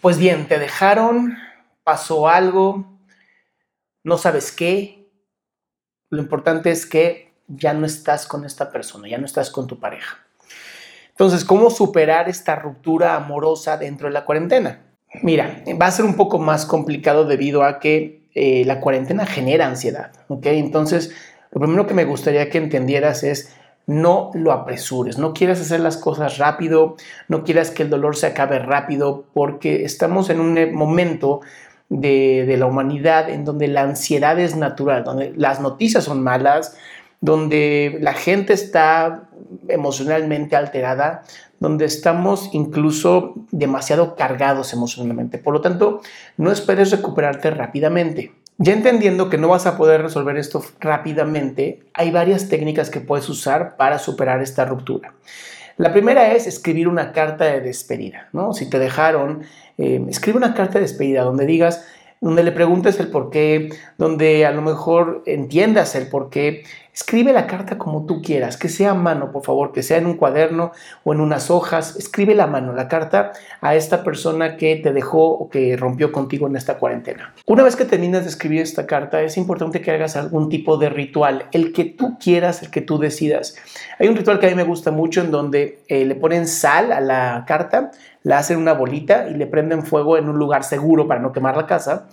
Pues bien, te dejaron, pasó algo, no sabes qué. Lo importante es que ya no estás con esta persona, ya no estás con tu pareja. Entonces, ¿cómo superar esta ruptura amorosa dentro de la cuarentena? Mira, va a ser un poco más complicado debido a que eh, la cuarentena genera ansiedad, ¿ok? Entonces, lo primero que me gustaría que entendieras es no lo apresures, no quieras hacer las cosas rápido, no quieras que el dolor se acabe rápido, porque estamos en un momento de, de, la humanidad en donde la ansiedad es natural, donde las noticias son malas, donde la gente está emocionalmente alterada, donde estamos incluso demasiado cargados emocionalmente. Por lo tanto, no esperes recuperarte rápidamente. Ya entendiendo que no vas a poder resolver esto rápidamente, hay varias técnicas que puedes usar para superar esta ruptura. La primera es escribir una carta de despedida, ¿no? Si te dejaron, eh, escribe una carta de despedida donde digas, donde le preguntes el por qué, donde a lo mejor entiendas el por qué. Escribe la carta como tú quieras, que sea a mano, por favor, que sea en un cuaderno o en unas hojas. Escribe la mano, la carta a esta persona que te dejó o que rompió contigo en esta cuarentena. Una vez que terminas de escribir esta carta, es importante que hagas algún tipo de ritual, el que tú quieras, el que tú decidas. Hay un ritual que a mí me gusta mucho en donde eh, le ponen sal a la carta, la hacen una bolita y le prenden fuego en un lugar seguro para no quemar la casa.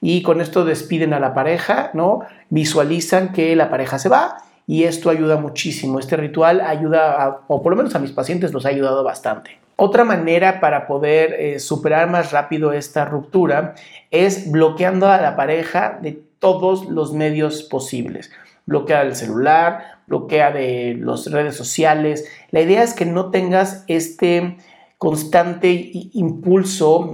Y con esto despiden a la pareja, ¿no? Visualizan que la pareja se va y esto ayuda muchísimo. Este ritual ayuda, o por lo menos a mis pacientes los ha ayudado bastante. Otra manera para poder eh, superar más rápido esta ruptura es bloqueando a la pareja de todos los medios posibles. Bloquea el celular, bloquea de las redes sociales. La idea es que no tengas este constante impulso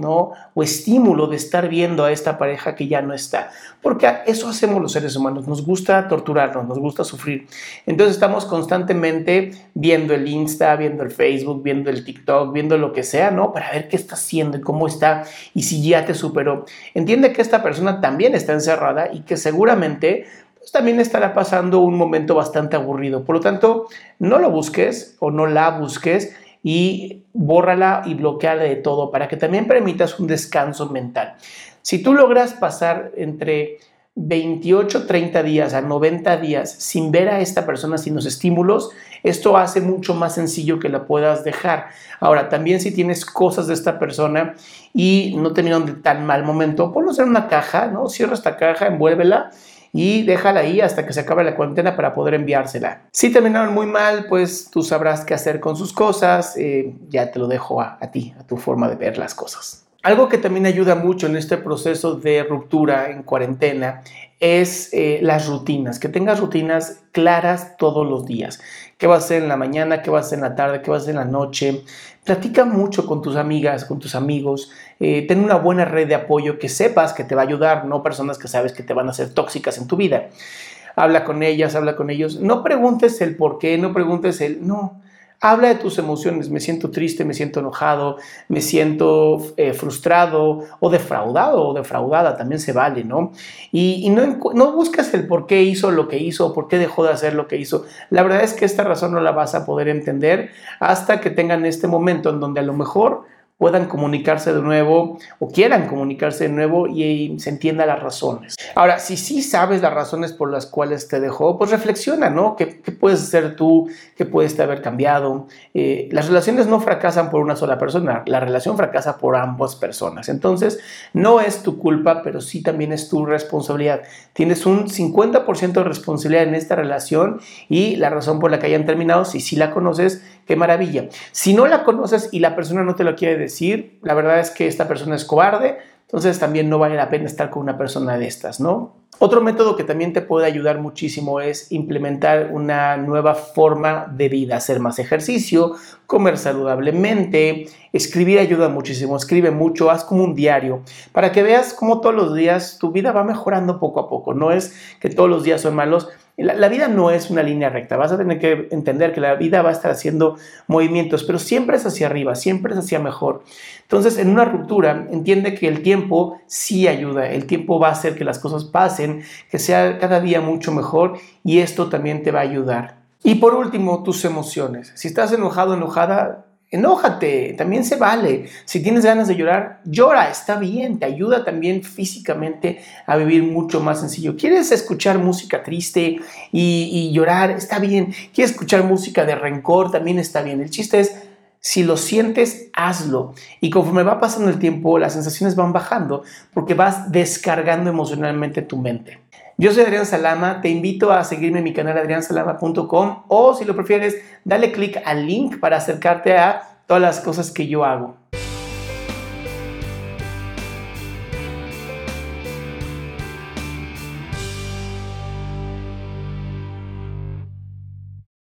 o estímulo de estar viendo a esta pareja que ya no está. Porque eso hacemos los seres humanos, nos gusta torturarnos, nos gusta sufrir. Entonces estamos constantemente viendo el Insta, viendo el Facebook, viendo el TikTok, viendo lo que sea, ¿no? Para ver qué está haciendo y cómo está y si ya te superó. Entiende que esta persona también está encerrada y que seguramente pues, también estará pasando un momento bastante aburrido. Por lo tanto, no lo busques o no la busques y bórrala y bloqueala de todo para que también permitas un descanso mental. Si tú logras pasar entre 28, 30 días a 90 días sin ver a esta persona, sin los estímulos, esto hace mucho más sencillo que la puedas dejar. Ahora, también si tienes cosas de esta persona y no terminaron de tan mal momento, ponlos en una caja, ¿no? Cierra esta caja, envuélvela y déjala ahí hasta que se acabe la cuarentena para poder enviársela. Si terminaron muy mal, pues tú sabrás qué hacer con sus cosas, eh, ya te lo dejo a, a ti, a tu forma de ver las cosas. Algo que también ayuda mucho en este proceso de ruptura en cuarentena es eh, las rutinas, que tengas rutinas claras todos los días. ¿Qué vas a hacer en la mañana? ¿Qué vas a hacer en la tarde? ¿Qué vas a hacer en la noche? Platica mucho con tus amigas, con tus amigos. Eh, ten una buena red de apoyo que sepas que te va a ayudar, no personas que sabes que te van a hacer tóxicas en tu vida. Habla con ellas, habla con ellos. No preguntes el por qué, no preguntes el no. Habla de tus emociones, me siento triste, me siento enojado, me siento eh, frustrado o defraudado o defraudada, también se vale, ¿no? Y, no, no buscas el por qué hizo lo que hizo o por qué dejó de hacer lo que hizo. La verdad es que esta razón no la vas a poder entender hasta que tengan este momento en donde a lo mejor puedan comunicarse de nuevo o quieran comunicarse de nuevo y, se entienda las razones. Ahora, si sí sabes las razones por las cuales te dejó, pues reflexiona, ¿no? ¿Qué, puedes hacer tú? ¿Qué puedes haber cambiado? Eh, las relaciones no fracasan por una sola persona, la relación fracasa por ambas personas. Entonces, no es tu culpa, pero sí también es tu responsabilidad. Tienes un 50% de responsabilidad en esta relación y la razón por la que hayan terminado, si sí la conoces, qué maravilla. Si no la conoces y la persona no te lo quiere decir, la verdad es que esta persona es cobarde, entonces también no vale la pena estar con una persona de estas, ¿no? Otro método que también te puede ayudar muchísimo es implementar una nueva forma de vida, hacer más ejercicio, comer saludablemente, escribir ayuda muchísimo, escribe mucho, haz como un diario, para que veas cómo todos los días tu vida va mejorando poco a poco, no es que todos los días son malos, la, vida no es una línea recta, vas a tener que entender que la vida va a estar haciendo movimientos, pero siempre es hacia arriba, siempre es hacia mejor. Entonces, en una ruptura, entiende que el tiempo sí ayuda, el tiempo va a hacer que las cosas pasen, que sea cada día mucho mejor y esto también te va a ayudar. Y por último, tus emociones. Si estás enojado, enojada, enójate, también se vale. Si tienes ganas de llorar, llora, está bien, te ayuda también físicamente a vivir mucho más sencillo. ¿Quieres escuchar música triste y, y llorar? Está bien. ¿Quieres escuchar música de rencor? También está bien. El chiste es si lo sientes, hazlo. Y conforme va pasando el tiempo, las sensaciones van bajando porque vas descargando emocionalmente tu mente. Yo soy Adrián Salama, te invito a seguirme en mi canal adriansalama.com o si lo prefieres, dale clic al link para acercarte a todas las cosas que yo hago.